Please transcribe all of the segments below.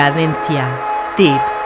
Cadencia. Tip.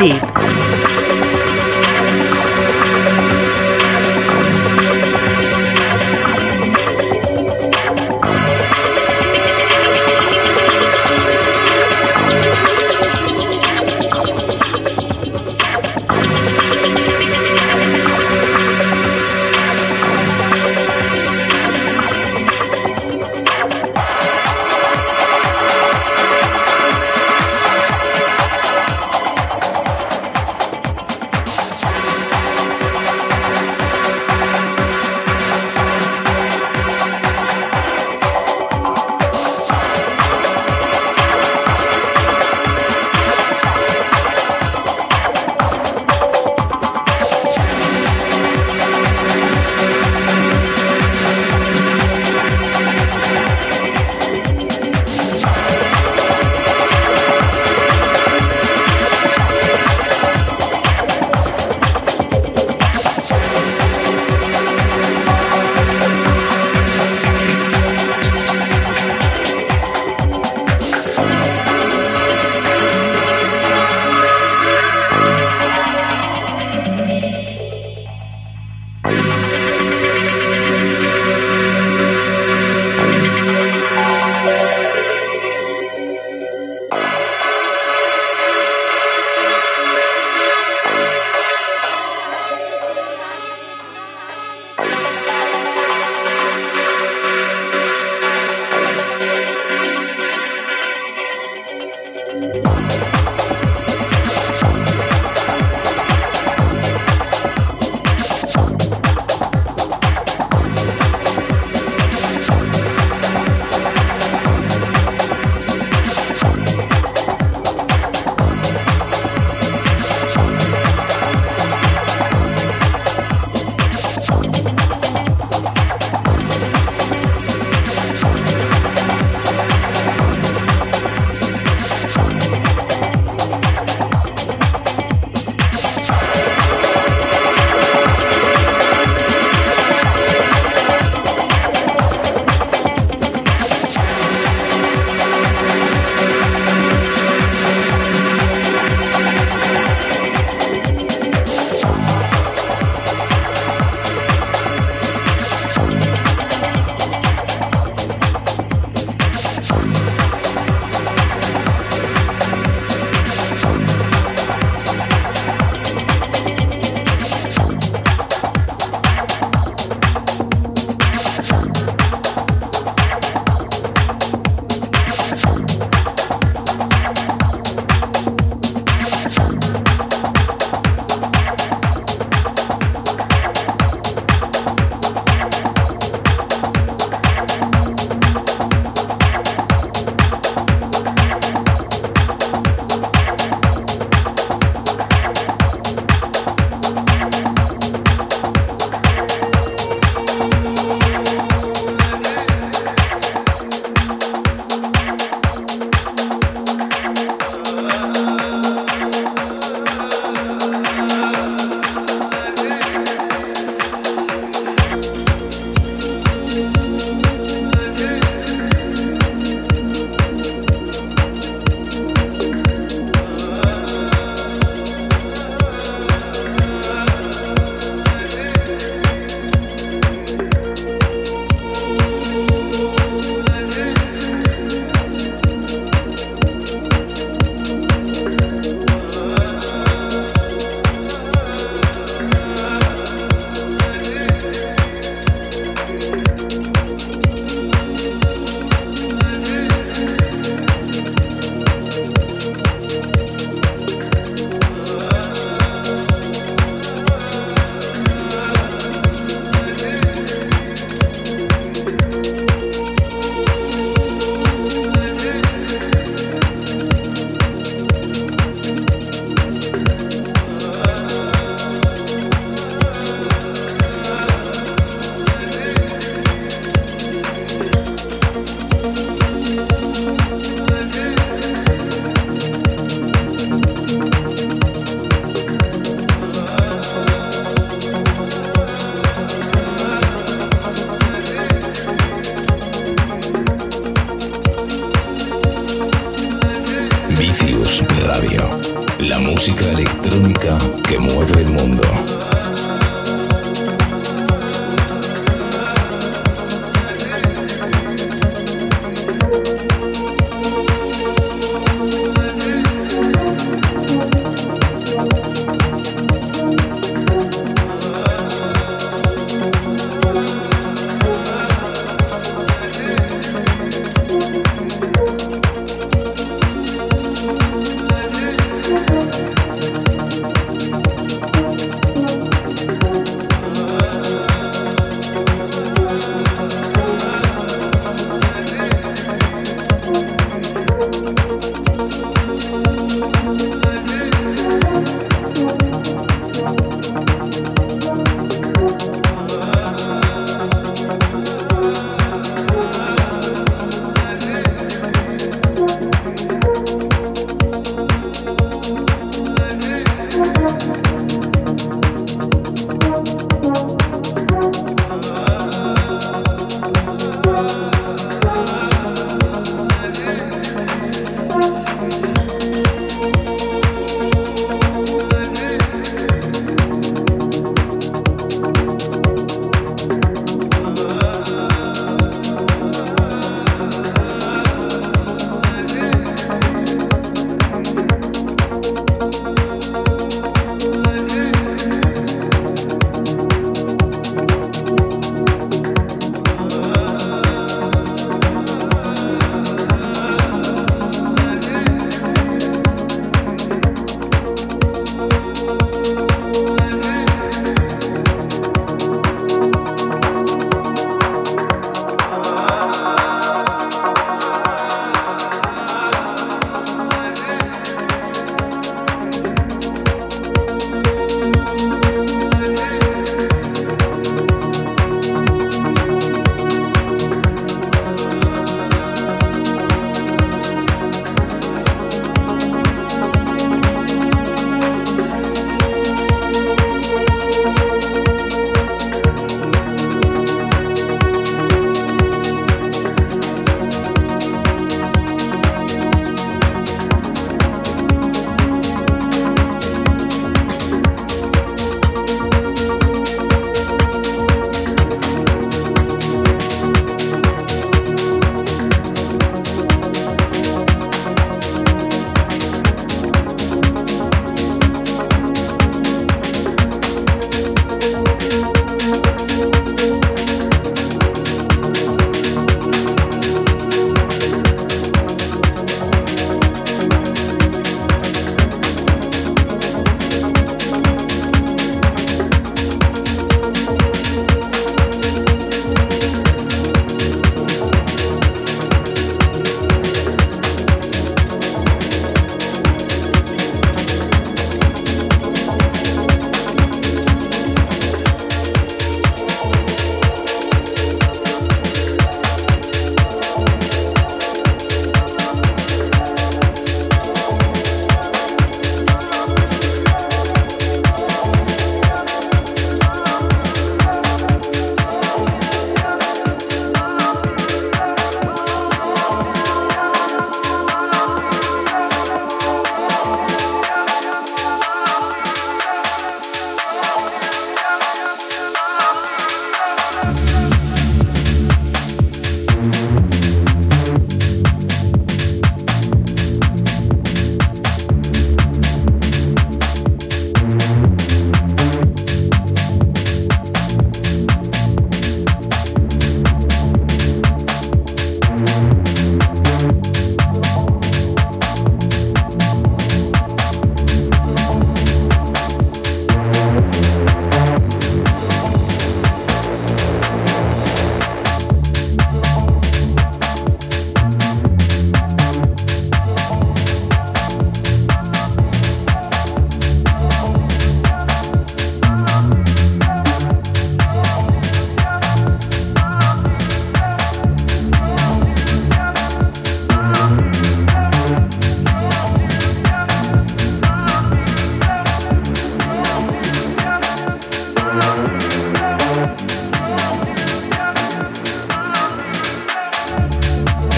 ti.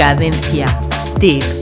Cadencia. Tip.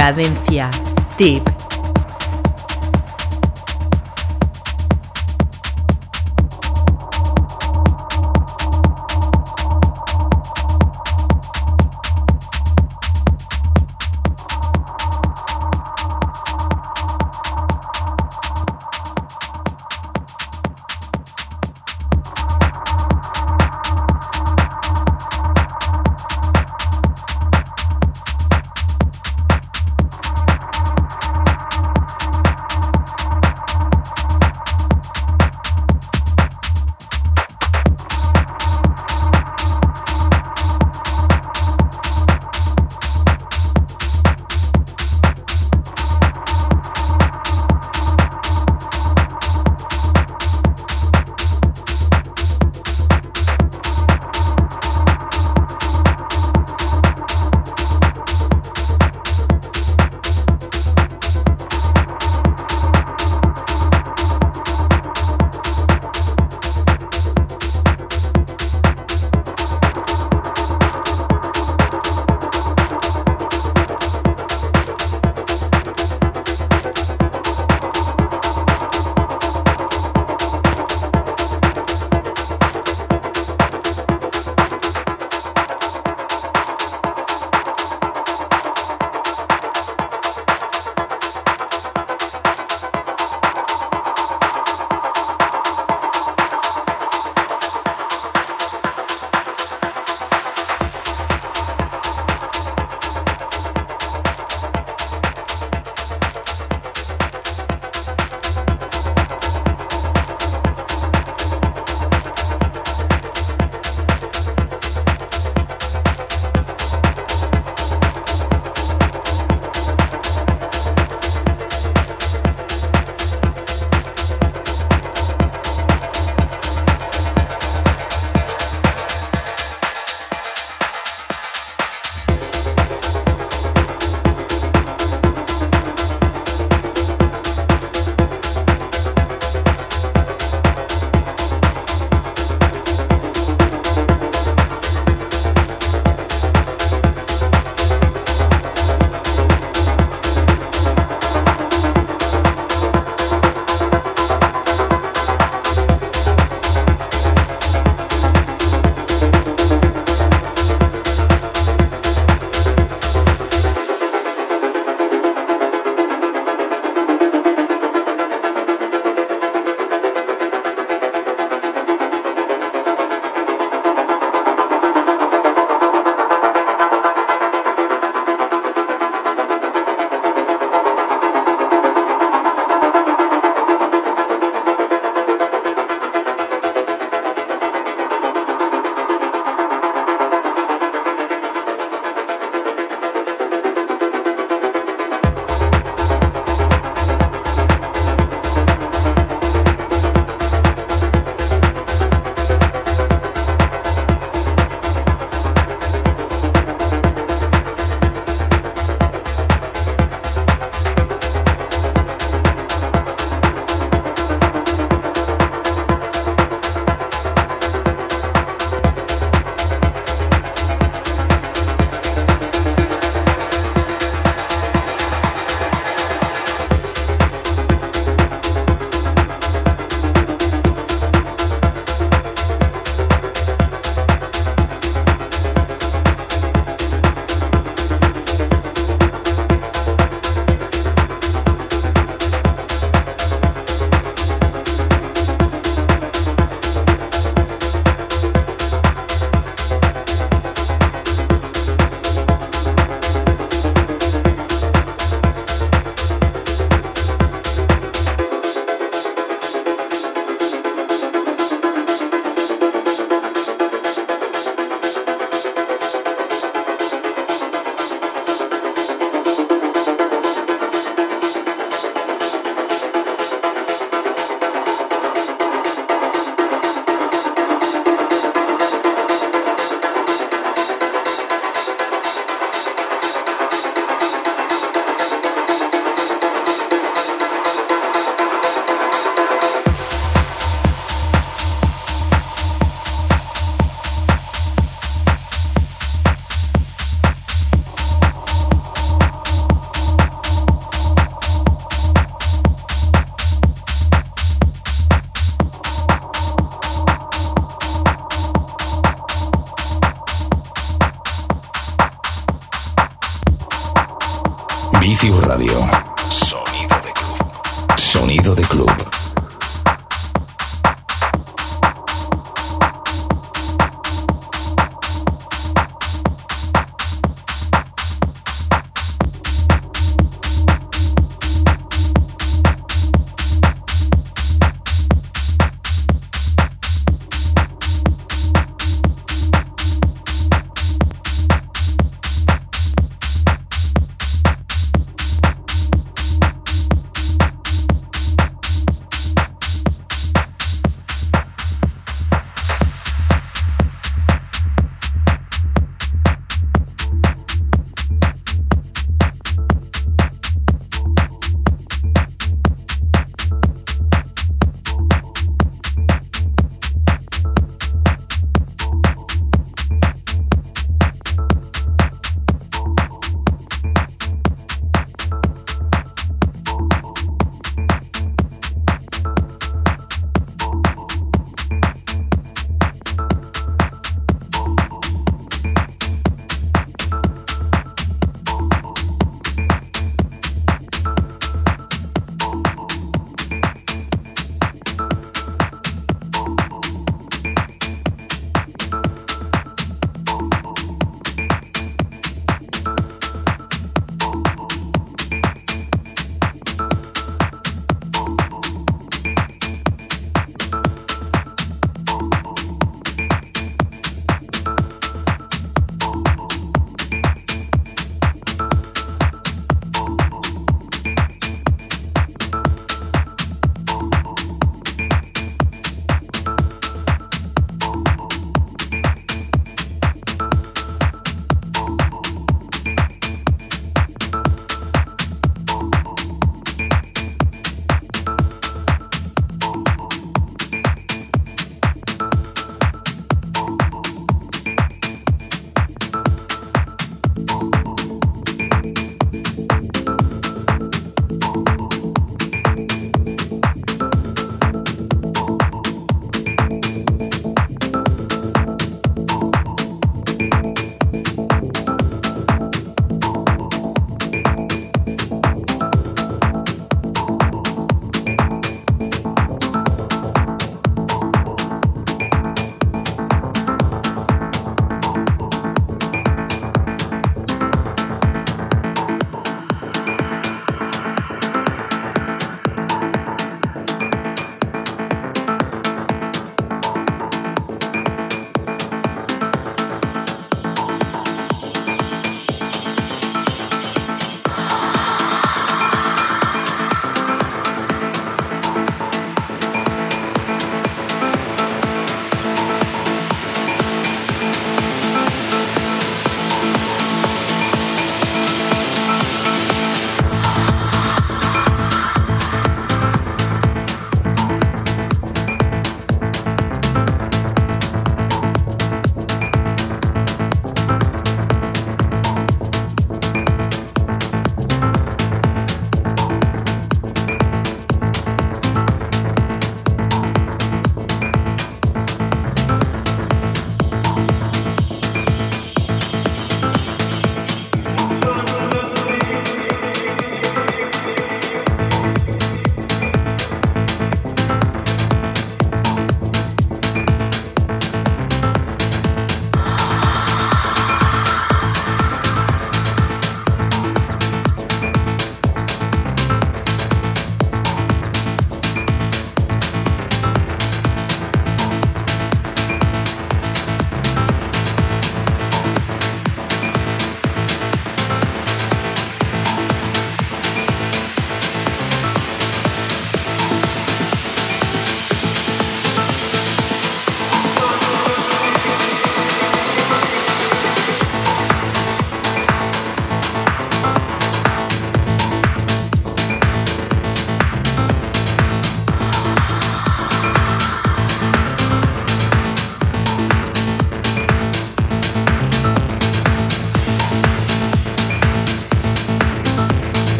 Cadencia. Tip.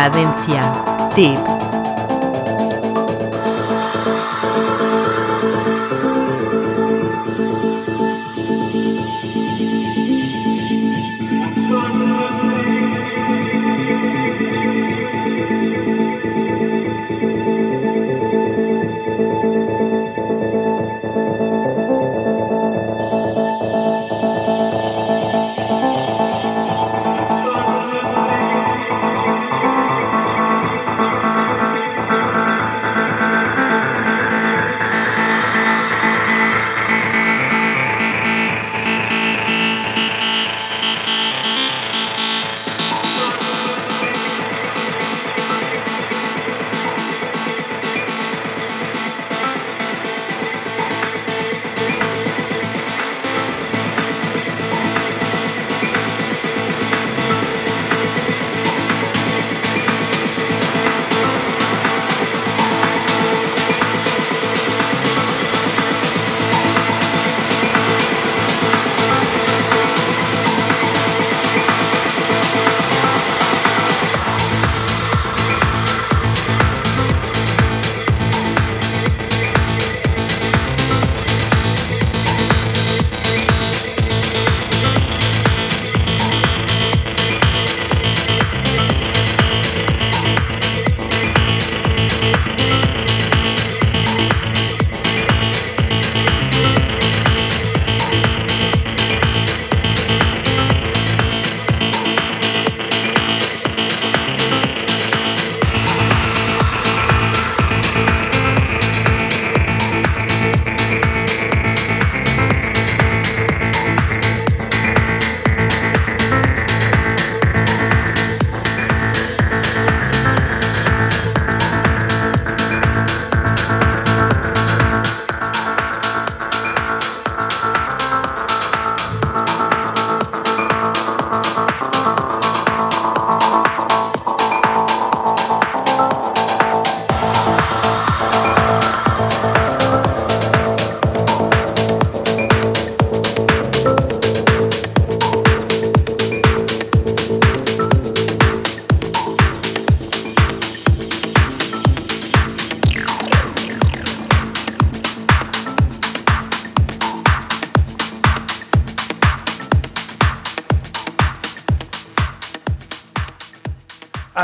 Cadencia. Tip.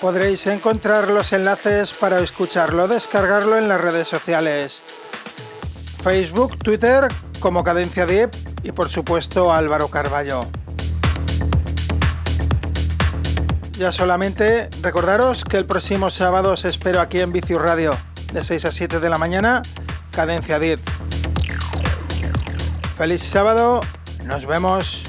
podréis encontrar los enlaces para escucharlo, descargarlo en las redes sociales. Facebook, Twitter, como Cadencia Deep y por supuesto Álvaro Carballo. Ya solamente recordaros que el próximo sábado os espero aquí en Vicius Radio, de 6 a 7 de la mañana, Cadencia Deep. Feliz sábado, nos vemos.